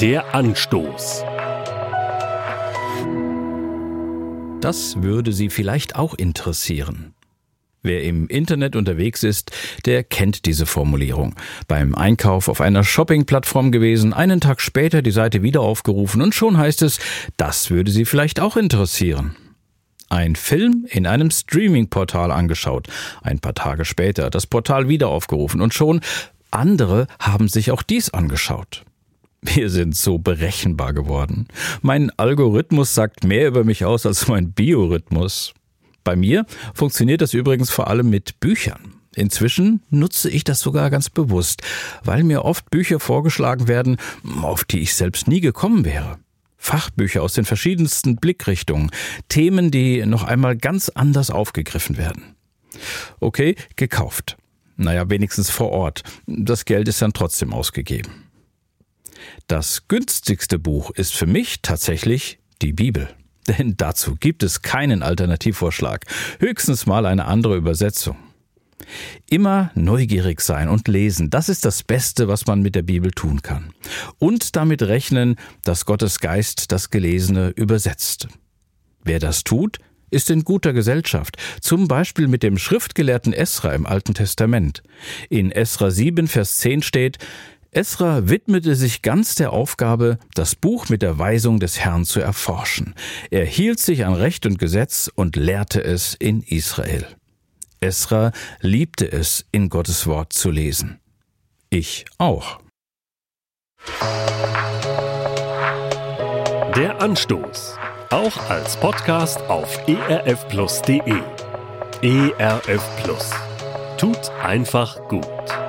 Der Anstoß. Das würde Sie vielleicht auch interessieren. Wer im Internet unterwegs ist, der kennt diese Formulierung. Beim Einkauf auf einer Shopping-Plattform gewesen, einen Tag später die Seite wieder aufgerufen und schon heißt es, das würde Sie vielleicht auch interessieren. Ein Film in einem Streaming-Portal angeschaut, ein paar Tage später das Portal wieder aufgerufen und schon andere haben sich auch dies angeschaut. Wir sind so berechenbar geworden. Mein Algorithmus sagt mehr über mich aus als mein Biorhythmus. Bei mir funktioniert das übrigens vor allem mit Büchern. Inzwischen nutze ich das sogar ganz bewusst, weil mir oft Bücher vorgeschlagen werden, auf die ich selbst nie gekommen wäre. Fachbücher aus den verschiedensten Blickrichtungen, Themen, die noch einmal ganz anders aufgegriffen werden. Okay, gekauft. Naja, wenigstens vor Ort. Das Geld ist dann trotzdem ausgegeben. Das günstigste Buch ist für mich tatsächlich die Bibel. Denn dazu gibt es keinen Alternativvorschlag, höchstens mal eine andere Übersetzung. Immer neugierig sein und lesen, das ist das Beste, was man mit der Bibel tun kann. Und damit rechnen, dass Gottes Geist das Gelesene übersetzt. Wer das tut, ist in guter Gesellschaft, zum Beispiel mit dem Schriftgelehrten Esra im Alten Testament. In Esra 7, Vers 10 steht, Esra widmete sich ganz der Aufgabe, das Buch mit der Weisung des Herrn zu erforschen. Er hielt sich an Recht und Gesetz und lehrte es in Israel. Esra liebte es, in Gottes Wort zu lesen. Ich auch. Der Anstoß. Auch als Podcast auf erfplus.de. ERF Plus. Tut einfach gut.